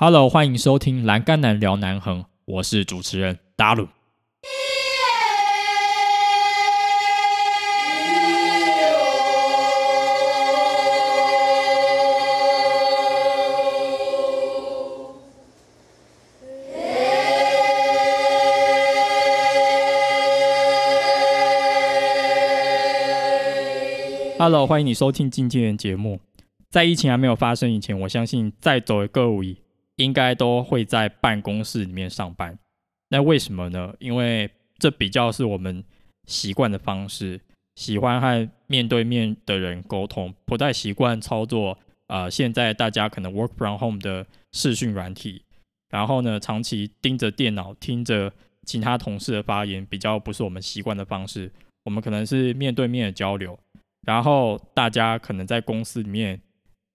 Hello，欢迎收听《栏杆男聊南横》，我是主持人达鲁。Hello，欢迎你收听经纪人节目。在疫情还没有发生以前，我相信在走的各位应该都会在办公室里面上班。那为什么呢？因为这比较是我们习惯的方式，喜欢和面对面的人沟通，不太习惯操作。呃，现在大家可能 work from home 的视讯软体，然后呢，长期盯着电脑，听着其他同事的发言，比较不是我们习惯的方式。我们可能是面对面的交流。然后大家可能在公司里面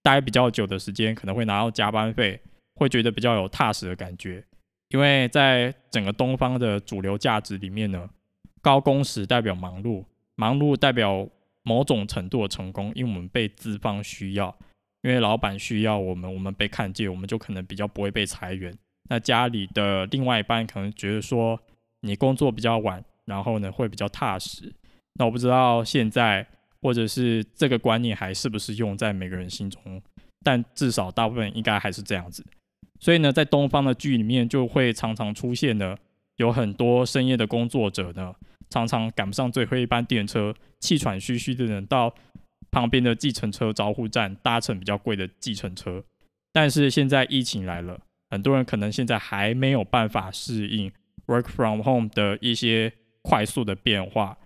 待比较久的时间，可能会拿到加班费，会觉得比较有踏实的感觉。因为在整个东方的主流价值里面呢，高工时代表忙碌，忙碌代表某种程度的成功，因为我们被资方需要，因为老板需要我们，我们被看见，我们就可能比较不会被裁员。那家里的另外一半可能觉得说你工作比较晚，然后呢会比较踏实。那我不知道现在。或者是这个观念还是不是用在每个人心中？但至少大部分应该还是这样子。所以呢，在东方的剧里面，就会常常出现的有很多深夜的工作者呢，常常赶不上最后一班电车，气喘吁吁的人到旁边的计程车招呼站搭乘比较贵的计程车。但是现在疫情来了，很多人可能现在还没有办法适应 work from home 的一些快速的变化。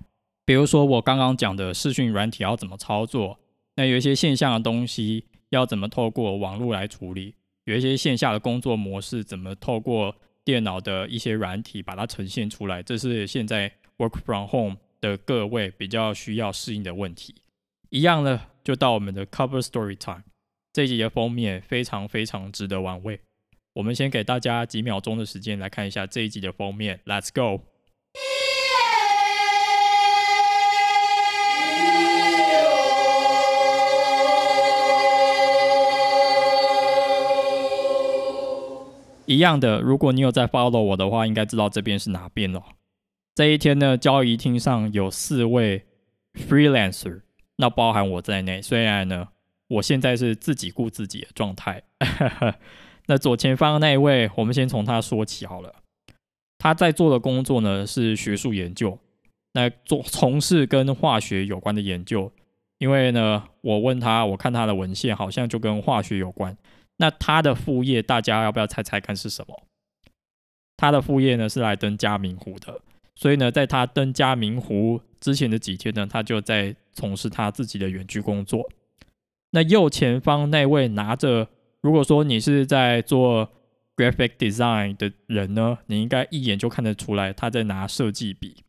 比如说我刚刚讲的视讯软体要怎么操作，那有一些线下的东西要怎么透过网络来处理，有一些线下的工作模式怎么透过电脑的一些软体把它呈现出来，这是现在 work from home 的各位比较需要适应的问题。一样呢，就到我们的 cover story time 这一集的封面非常非常值得玩味。我们先给大家几秒钟的时间来看一下这一集的封面，Let's go。一样的，如果你有在 follow 我的话，应该知道这边是哪边了。这一天呢，交易厅上有四位 freelancer，那包含我在内。虽然呢，我现在是自己顾自己的状态。那左前方那一位，我们先从他说起好了。他在做的工作呢是学术研究，那做从事跟化学有关的研究。因为呢，我问他，我看他的文献，好像就跟化学有关。那他的副业，大家要不要猜猜看是什么？他的副业呢是来登嘉明湖的，所以呢，在他登嘉明湖之前的几天呢，他就在从事他自己的远距工作。那右前方那位拿着，如果说你是在做 graphic design 的人呢，你应该一眼就看得出来，他在拿设计笔，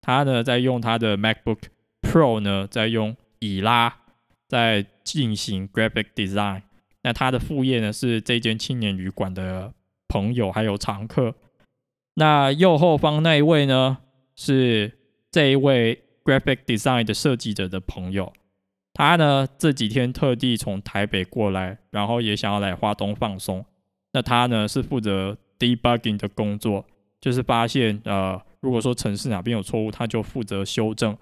他呢在用他的 MacBook Pro 呢，在用以拉在进行 graphic design。那他的副业呢是这间青年旅馆的朋友还有常客。那右后方那一位呢是这一位 graphic design 的设计者的朋友，他呢这几天特地从台北过来，然后也想要来华东放松。那他呢是负责 debugging 的工作，就是发现呃如果说城市哪边有错误，他就负责修正。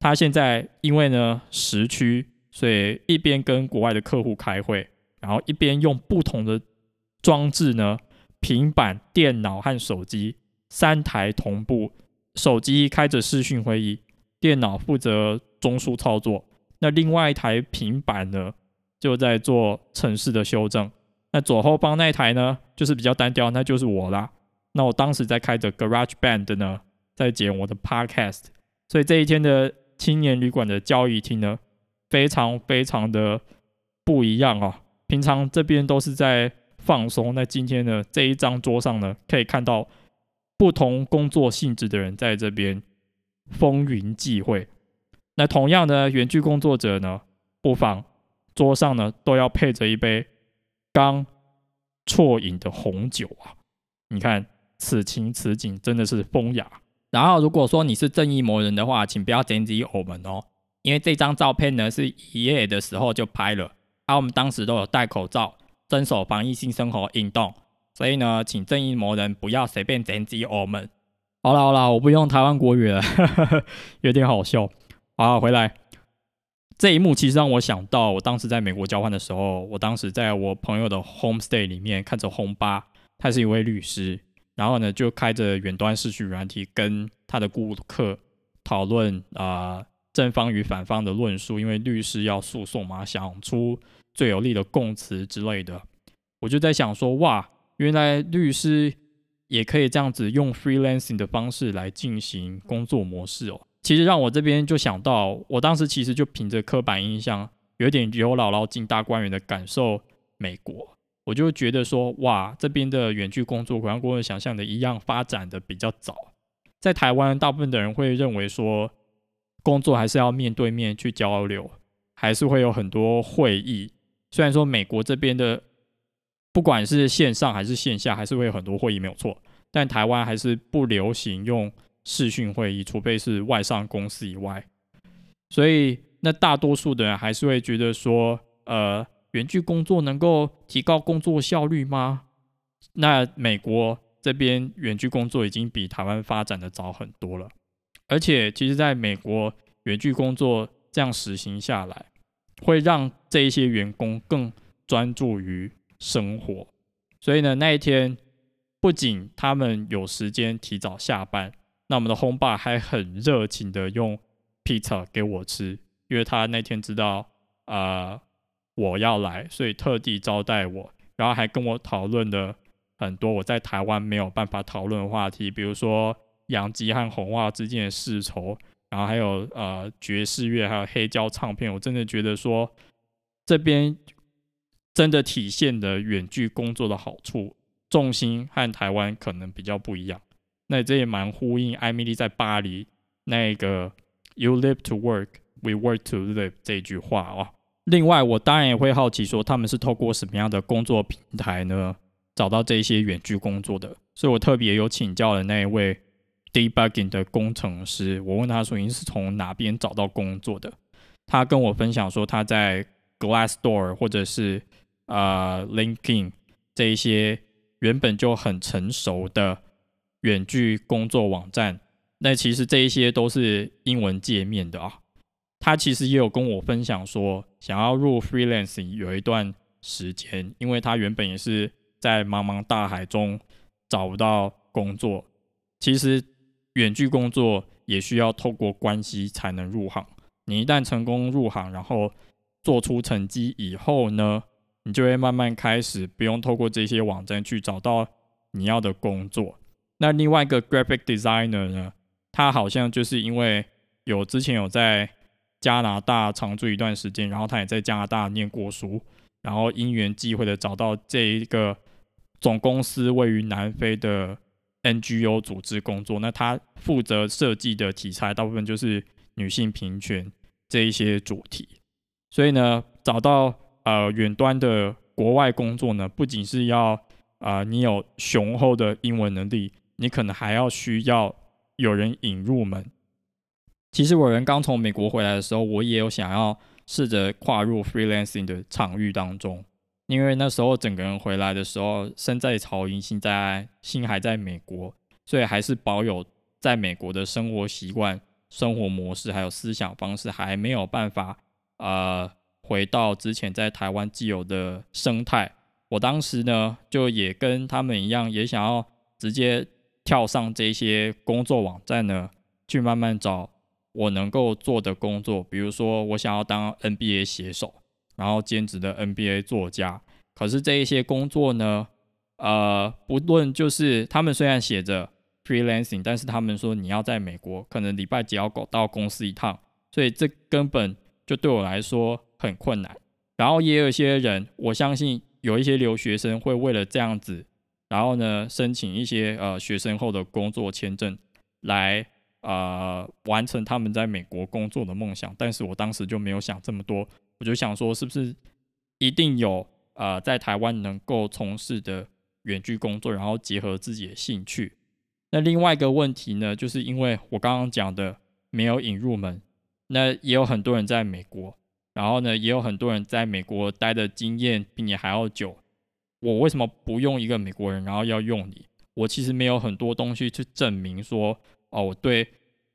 他现在因为呢时区，所以一边跟国外的客户开会。然后一边用不同的装置呢，平板、电脑和手机三台同步，手机开着视讯会议，电脑负责中枢操作，那另外一台平板呢就在做城市的修正。那左后方那台呢就是比较单调，那就是我啦。那我当时在开着 Garage Band 呢，在剪我的 Podcast，所以这一天的青年旅馆的交易厅呢，非常非常的不一样哦。平常这边都是在放松，那今天呢这一张桌上呢，可以看到不同工作性质的人在这边风云际会。那同样的远距工作者呢，不妨桌上呢都要配着一杯刚啜饮的红酒啊！你看此情此景真的是风雅。然后如果说你是正义魔人的话，请不要点击我们哦，因为这张照片呢是一夜的时候就拍了。啊，我们当时都有戴口罩，遵守防疫性生活运动。所以呢，请正义魔人不要随便攻击我们。好了好了，我不用台湾国语了，有点好笑。好，回来这一幕其实让我想到，我当时在美国交换的时候，我当时在我朋友的 home stay 里面看着轰巴，他是一位律师，然后呢就开着远端视讯软体跟他的顾客讨论啊正方与反方的论述，因为律师要诉讼嘛，想出最有利的供词之类的。我就在想说，哇。原来律师也可以这样子用 freelancing 的方式来进行工作模式哦。其实让我这边就想到，我当时其实就凭着刻板印象，有点有姥姥进大观园的感受。美国，我就觉得说，哇，这边的远距工作，好像跟我想象的一样，发展的比较早。在台湾，大部分的人会认为说，工作还是要面对面去交流，还是会有很多会议。虽然说美国这边的。不管是线上还是线下，还是会有很多会议没有错，但台湾还是不流行用视讯会议，除非是外商公司以外。所以，那大多数的人还是会觉得说，呃，远距工作能够提高工作效率吗？那美国这边远距工作已经比台湾发展的早很多了，而且其实在美国远距工作这样实行下来，会让这一些员工更专注于。生活，所以呢，那一天不仅他们有时间提早下班，那我们的轰爸还很热情的用披萨给我吃，因为他那天知道啊我要来，所以特地招待我，然后还跟我讨论了很多我在台湾没有办法讨论的话题，比如说杨基和红袜之间的世仇，然后还有呃爵士乐，还有黑胶唱片，我真的觉得说这边。真的体现的远距工作的好处，重心和台湾可能比较不一样。那这也蛮呼应艾米丽在巴黎那个 “You live to work, we work to live” 这句话哦。另外，我当然也会好奇说，他们是透过什么样的工作平台呢，找到这些远距工作的？所以我特别有请教了那一位 debugging 的工程师，我问他说你是从哪边找到工作的？他跟我分享说他在 Glassdoor 或者是啊，LinkedIn 这一些原本就很成熟的远距工作网站，那其实这一些都是英文界面的啊。他其实也有跟我分享说，想要入 freelancing 有一段时间，因为他原本也是在茫茫大海中找不到工作。其实远距工作也需要透过关系才能入行。你一旦成功入行，然后做出成绩以后呢？你就会慢慢开始不用透过这些网站去找到你要的工作。那另外一个 graphic designer 呢，他好像就是因为有之前有在加拿大常住一段时间，然后他也在加拿大念过书，然后因缘际会的找到这一个总公司位于南非的 NGO 组织工作。那他负责设计的题材大部分就是女性平权这一些主题，所以呢，找到。呃，远端的国外工作呢，不仅是要啊，你有雄厚的英文能力，你可能还要需要有人引入门。其实我人刚从美国回来的时候，我也有想要试着跨入 freelancing 的场域当中，因为那时候整个人回来的时候，身在曹营心在心还在美国，所以还是保有在美国的生活习惯、生活模式还有思想方式，还没有办法呃。回到之前在台湾既有的生态，我当时呢就也跟他们一样，也想要直接跳上这些工作网站呢，去慢慢找我能够做的工作。比如说，我想要当 NBA 写手，然后兼职的 NBA 作家。可是这一些工作呢，呃，不论就是他们虽然写着 freelancing，但是他们说你要在美国，可能礼拜几要到公司一趟，所以这根本就对我来说。很困难，然后也有一些人，我相信有一些留学生会为了这样子，然后呢申请一些呃学生后的工作签证，来呃完成他们在美国工作的梦想。但是我当时就没有想这么多，我就想说是不是一定有呃在台湾能够从事的远距工作，然后结合自己的兴趣。那另外一个问题呢，就是因为我刚刚讲的没有引入门，那也有很多人在美国。然后呢，也有很多人在美国待的经验比你还要久，我为什么不用一个美国人，然后要用你？我其实没有很多东西去证明说，哦，我对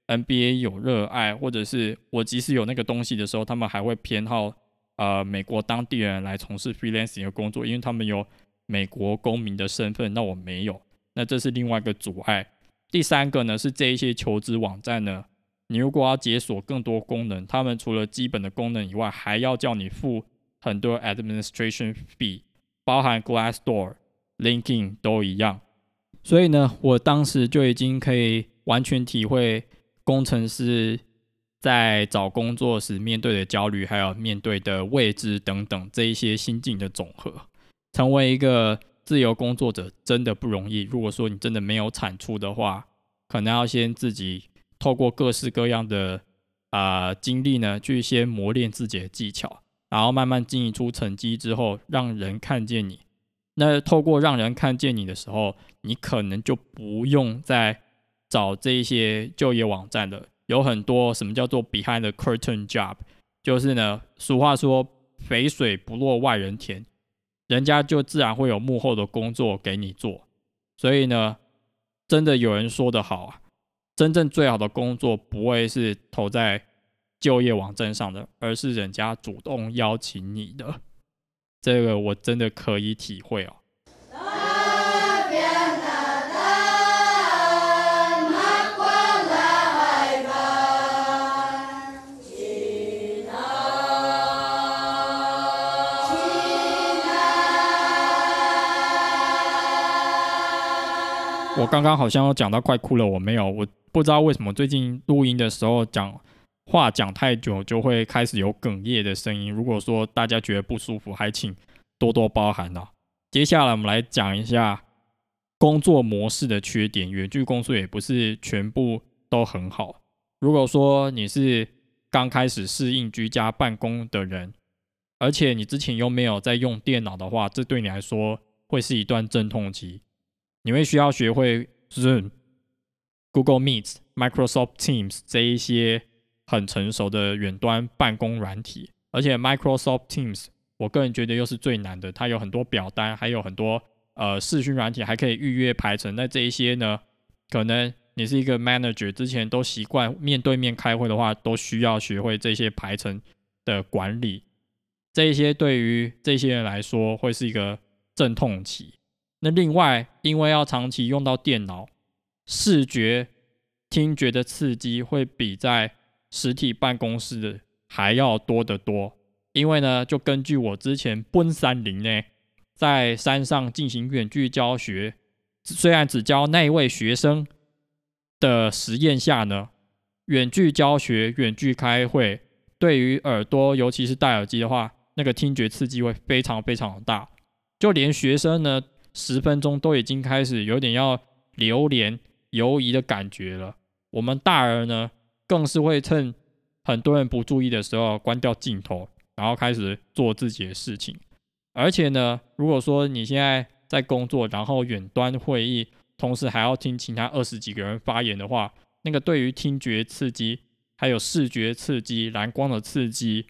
NBA 有热爱，或者是我即使有那个东西的时候，他们还会偏好呃美国当地人来从事 freelancing 的工作，因为他们有美国公民的身份，那我没有，那这是另外一个阻碍。第三个呢是这一些求职网站呢，你如果要解锁更多功能，他们除了基本的功能以外，还要叫你付很多 administration fee，包含 Glassdoor、Linking 都一样。所以呢，我当时就已经可以完全体会工程师在找工作时面对的焦虑，还有面对的未知等等这一些心境的总和。成为一个自由工作者真的不容易。如果说你真的没有产出的话，可能要先自己透过各式各样的啊经历呢，去先磨练自己的技巧，然后慢慢经营出成绩之后，让人看见你。那透过让人看见你的时候，你可能就不用再找这一些就业网站了。有很多什么叫做 behind the curtain job，就是呢，俗话说肥水不落外人田，人家就自然会有幕后的工作给你做。所以呢，真的有人说的好啊，真正最好的工作不会是投在就业网站上的，而是人家主动邀请你的。这个我真的可以体会哦。我刚刚好像讲到快哭了，我没有，我不知道为什么最近录音的时候讲。话讲太久就会开始有哽咽的声音。如果说大家觉得不舒服，还请多多包涵哦。接下来我们来讲一下工作模式的缺点。远距工作也不是全部都很好。如果说你是刚开始适应居家办公的人，而且你之前又没有在用电脑的话，这对你来说会是一段阵痛期。你会需要学会 Zoom、Google Meet、Microsoft Teams 这一些。很成熟的远端办公软体，而且 Microsoft Teams，我个人觉得又是最难的。它有很多表单，还有很多呃视讯软体，还可以预约排程。那这一些呢，可能你是一个 manager，之前都习惯面对面开会的话，都需要学会这些排程的管理。这一些对于这些人来说会是一个阵痛期。那另外，因为要长期用到电脑，视觉、听觉的刺激会比在实体办公室的还要多得多，因为呢，就根据我之前奔山林呢，在山上进行远距教学，虽然只教那一位学生的实验下呢，远距教学、远距开会，对于耳朵，尤其是戴耳机的话，那个听觉刺激会非常非常的大，就连学生呢，十分钟都已经开始有点要流连游移的感觉了，我们大人呢？更是会趁很多人不注意的时候关掉镜头，然后开始做自己的事情。而且呢，如果说你现在在工作，然后远端会议，同时还要听其他二十几个人发言的话，那个对于听觉刺激、还有视觉刺激、蓝光的刺激，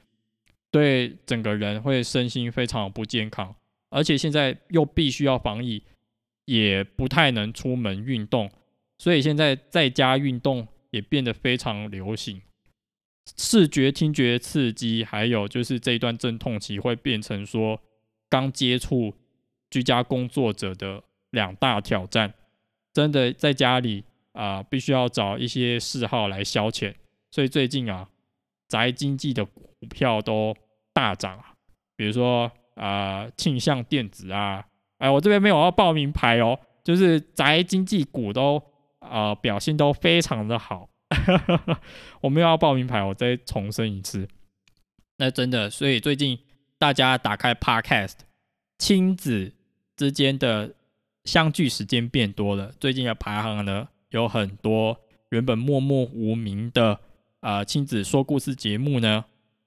对整个人会身心非常不健康。而且现在又必须要防疫，也不太能出门运动，所以现在在家运动。也变得非常流行，视觉、听觉刺激，还有就是这一段阵痛期会变成说刚接触居家工作者的两大挑战。真的在家里啊，必须要找一些嗜好来消遣。所以最近啊，宅经济的股票都大涨啊，比如说啊，庆向电子啊，哎，我这边没有要报名牌哦，就是宅经济股都。啊，表现都非常的好，我们要报名牌，我再重申一次，那真的，所以最近大家打开 Podcast，亲子之间的相聚时间变多了。最近的排行呢，有很多原本默默无名的啊亲子说故事节目呢，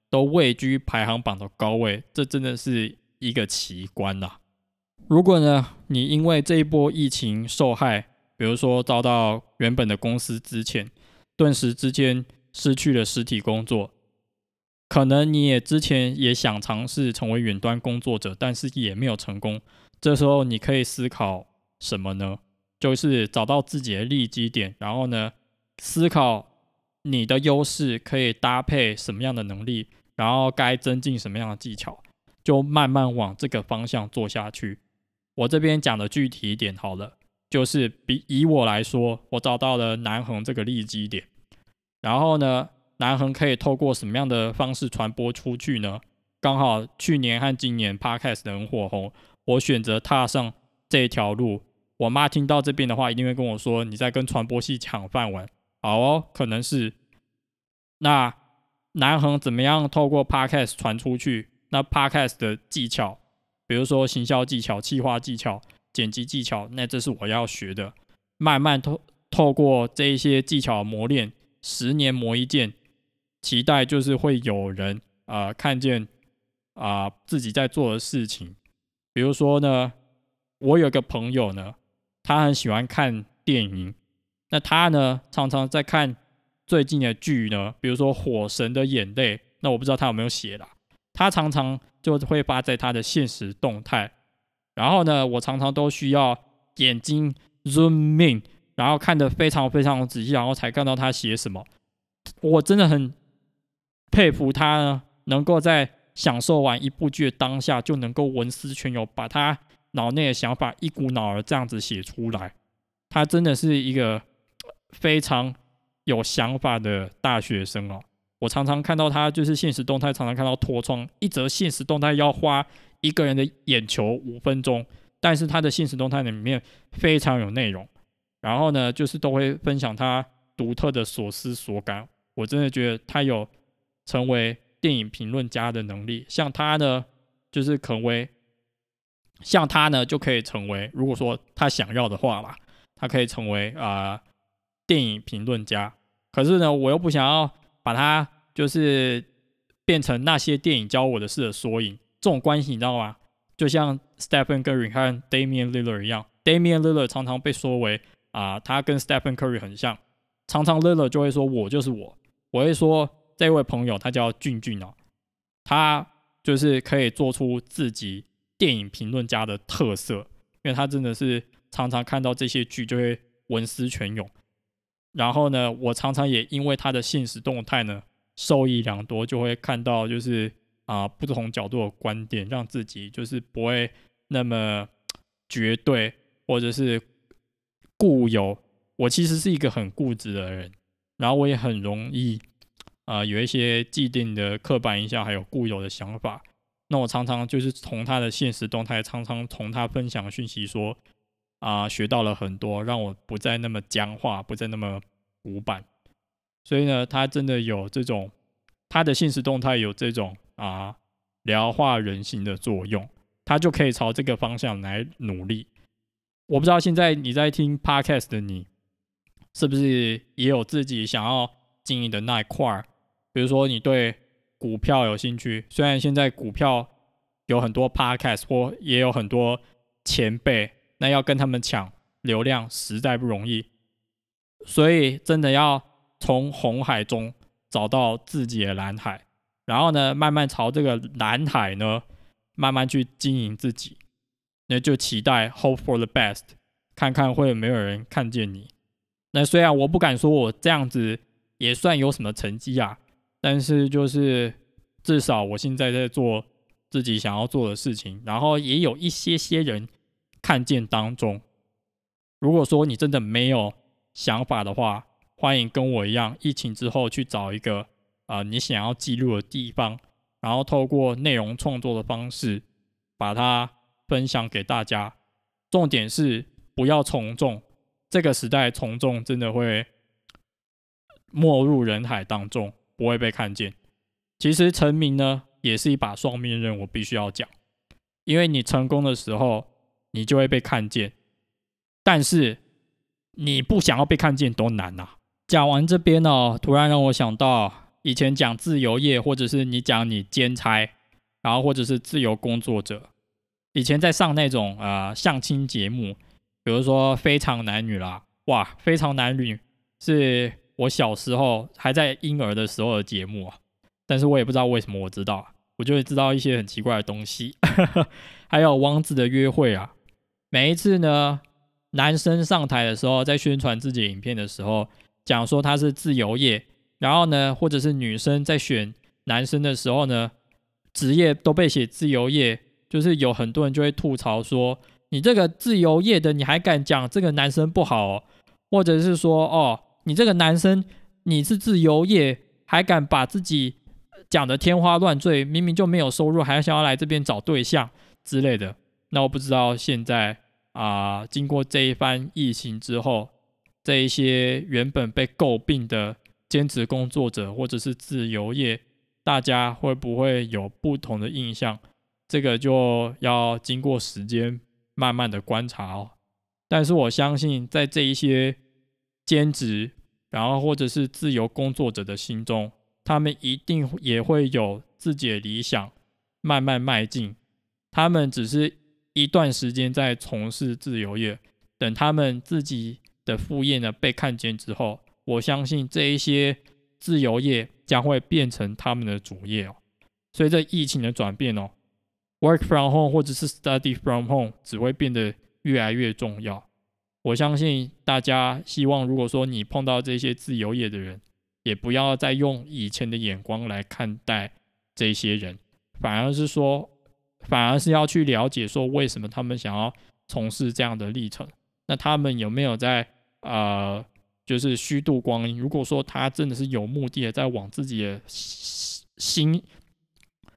都位居排行榜的高位，这真的是一个奇观呐。如果呢，你因为这一波疫情受害，比如说遭到原本的公司资遣，顿时之间失去了实体工作，可能你也之前也想尝试成为远端工作者，但是也没有成功。这时候你可以思考什么呢？就是找到自己的利基点，然后呢，思考你的优势可以搭配什么样的能力，然后该增进什么样的技巧，就慢慢往这个方向做下去。我这边讲的具体一点好了，就是比以我来说，我找到了南横这个利基点，然后呢，南横可以透过什么样的方式传播出去呢？刚好去年和今年 Podcast 很火红，我选择踏上这条路。我妈听到这边的话，一定会跟我说：“你在跟传播系抢饭碗。”好哦，可能是。那南横怎么样透过 Podcast 传出去？那 Podcast 的技巧。比如说行销技巧、企划技巧、剪辑技巧，那这是我要学的。慢慢透透过这一些技巧磨练，十年磨一剑，期待就是会有人啊看见啊自己在做的事情。比如说呢，我有个朋友呢，他很喜欢看电影，那他呢常常在看最近的剧呢，比如说《火神的眼泪》，那我不知道他有没有写啦。他常常就会发在他的现实动态，然后呢，我常常都需要眼睛 zoom in，然后看得非常非常仔细，然后才看到他写什么。我真的很佩服他呢，能够在享受完一部剧的当下，就能够文思泉涌，把他脑内的想法一股脑儿这样子写出来。他真的是一个非常有想法的大学生哦。我常常看到他就是现实动态，常常看到脱窗一则现实动态要花一个人的眼球五分钟，但是他的现实动态里面非常有内容，然后呢，就是都会分享他独特的所思所感。我真的觉得他有成为电影评论家的能力，像他呢，就是成为像他呢，就可以成为，如果说他想要的话啦，他可以成为啊电影评论家。可是呢，我又不想要。把他就是变成那些电影教我的事的缩影，这种关系你知道吗？就像 Stephen Curry 和 Damian Lillard 一样，Damian Lillard 常常被说为啊，他跟 Stephen Curry 很像，常常 Lillard 就会说我就是我，我会说这位朋友他叫俊俊哦，他就是可以做出自己电影评论家的特色，因为他真的是常常看到这些剧就会文思泉涌。然后呢，我常常也因为他的现实动态呢，受益良多，就会看到就是啊不同角度的观点，让自己就是不会那么绝对或者是固有。我其实是一个很固执的人，然后我也很容易啊有一些既定的刻板印象，还有固有的想法。那我常常就是从他的现实动态，常常从他分享讯息说。啊，学到了很多，让我不再那么僵化，不再那么古板。所以呢，他真的有这种，他的现实动态有这种啊疗化人心的作用，他就可以朝这个方向来努力。我不知道现在你在听 podcast 的你，是不是也有自己想要经营的那一块儿？比如说你对股票有兴趣，虽然现在股票有很多 podcast 或也有很多前辈。那要跟他们抢流量实在不容易，所以真的要从红海中找到自己的蓝海，然后呢，慢慢朝这个蓝海呢，慢慢去经营自己。那就期待 hope for the best，看看会有没有人看见你。那虽然我不敢说我这样子也算有什么成绩啊，但是就是至少我现在在做自己想要做的事情，然后也有一些些人。看见当中，如果说你真的没有想法的话，欢迎跟我一样，疫情之后去找一个啊你想要记录的地方，然后透过内容创作的方式把它分享给大家。重点是不要从众，这个时代从众真的会没入人海当中，不会被看见。其实成名呢也是一把双面刃，我必须要讲，因为你成功的时候。你就会被看见，但是你不想要被看见多难呐！讲完这边呢，突然让我想到以前讲自由业，或者是你讲你兼差，然后或者是自由工作者，以前在上那种呃相亲节目，比如说《非常男女》啦，哇，《非常男女》是我小时候还在婴儿的时候的节目啊，但是我也不知道为什么我知道，我就会知道一些很奇怪的东西。还有王子的约会啊，每一次呢，男生上台的时候，在宣传自己影片的时候，讲说他是自由业，然后呢，或者是女生在选男生的时候呢，职业都被写自由业，就是有很多人就会吐槽说，你这个自由业的，你还敢讲这个男生不好，哦，或者是说，哦，你这个男生你是自由业，还敢把自己。讲的天花乱坠，明明就没有收入，还想要来这边找对象之类的。那我不知道现在啊，经过这一番疫情之后，这一些原本被诟病的兼职工作者或者是自由业，大家会不会有不同的印象？这个就要经过时间慢慢的观察哦。但是我相信，在这一些兼职，然后或者是自由工作者的心中。他们一定也会有自己的理想，慢慢迈进。他们只是一段时间在从事自由业，等他们自己的副业呢被看见之后，我相信这一些自由业将会变成他们的主业哦。随着疫情的转变哦，work from home 或者是 study from home 只会变得越来越重要。我相信大家希望，如果说你碰到这些自由业的人，也不要再用以前的眼光来看待这些人，反而是说，反而是要去了解说为什么他们想要从事这样的历程。那他们有没有在呃，就是虚度光阴？如果说他真的是有目的的在往自己的心，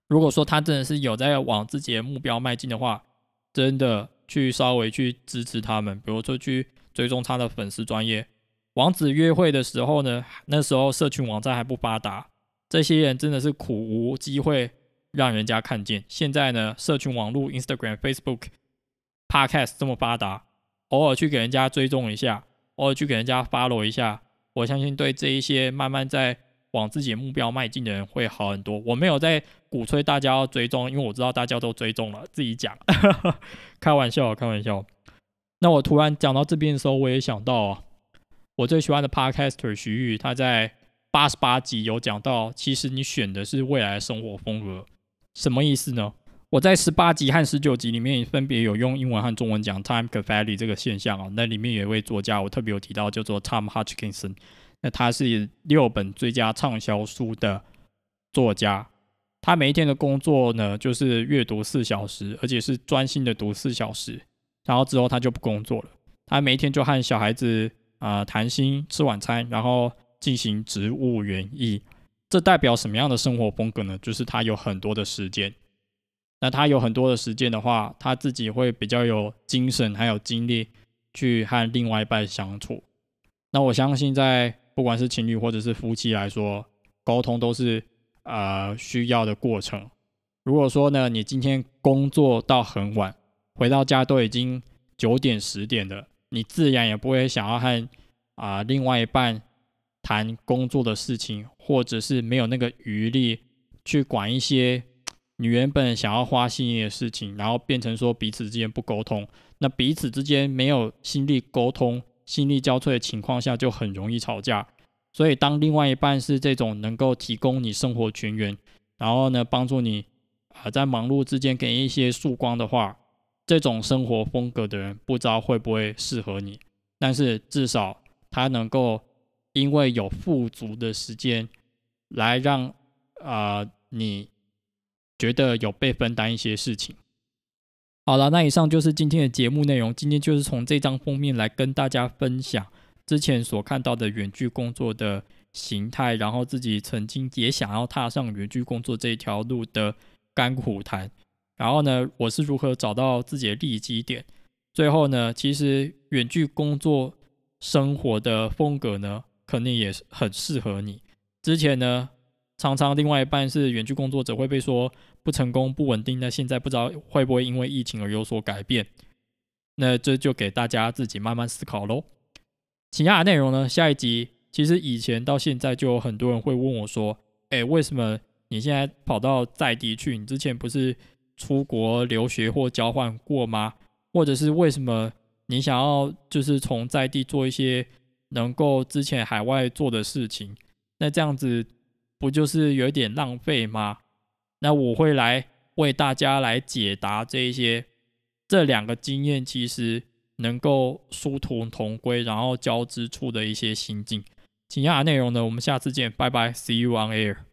如果说他真的是有在往自己的目标迈进的话，真的去稍微去支持他们，比如说去追踪他的粉丝专业。王子约会的时候呢，那时候社群网站还不发达，这些人真的是苦无机会让人家看见。现在呢，社群网络 Instagram、Facebook、Podcast 这么发达，偶尔去给人家追踪一下，偶尔去给人家 follow 一下，我相信对这一些慢慢在往自己的目标迈进的人会好很多。我没有在鼓吹大家要追踪，因为我知道大家都追踪了，自己讲，开玩笑，开玩笑。那我突然讲到这边的时候，我也想到啊。我最喜欢的 Podcaster 徐玉，他在八十八集有讲到，其实你选的是未来的生活风格，什么意思呢？我在十八集和十九集里面分别有用英文和中文讲 time cafe 这个现象啊。那里面有一位作家，我特别有提到，叫做 Tom Hutchinson。那他是六本最佳畅销书的作家，他每一天的工作呢，就是阅读四小时，而且是专心的读四小时，然后之后他就不工作了。他每一天就和小孩子。啊，谈心、吃晚餐，然后进行植物园艺，这代表什么样的生活风格呢？就是他有很多的时间。那他有很多的时间的话，他自己会比较有精神，还有精力去和另外一半相处。那我相信，在不管是情侣或者是夫妻来说，沟通都是呃需要的过程。如果说呢，你今天工作到很晚，回到家都已经九点、十点了。你自然也不会想要和啊另外一半谈工作的事情，或者是没有那个余力去管一些你原本想要花心力的事情，然后变成说彼此之间不沟通，那彼此之间没有心力沟通、心力交瘁的情况下，就很容易吵架。所以，当另外一半是这种能够提供你生活全员，然后呢帮助你啊在忙碌之间给一些曙光的话。这种生活风格的人，不知道会不会适合你，但是至少他能够因为有富足的时间，来让啊你觉得有被分担一些事情。好了，那以上就是今天的节目内容。今天就是从这张封面来跟大家分享之前所看到的远距工作的形态，然后自己曾经也想要踏上远距工作这一条路的甘苦谈。然后呢，我是如何找到自己的利基点？最后呢，其实远距工作生活的风格呢，肯定也是很适合你。之前呢，常常另外一半是远距工作者会被说不成功、不稳定。那现在不知道会不会因为疫情而有所改变？那这就给大家自己慢慢思考喽。其他的内容呢，下一集其实以前到现在就有很多人会问我说：“哎，为什么你现在跑到在地去？你之前不是？”出国留学或交换过吗？或者是为什么你想要就是从在地做一些能够之前海外做的事情？那这样子不就是有点浪费吗？那我会来为大家来解答这一些这两个经验其实能够殊途同归，然后交织处的一些心境。其他内容呢，我们下次见，拜拜，See you on air。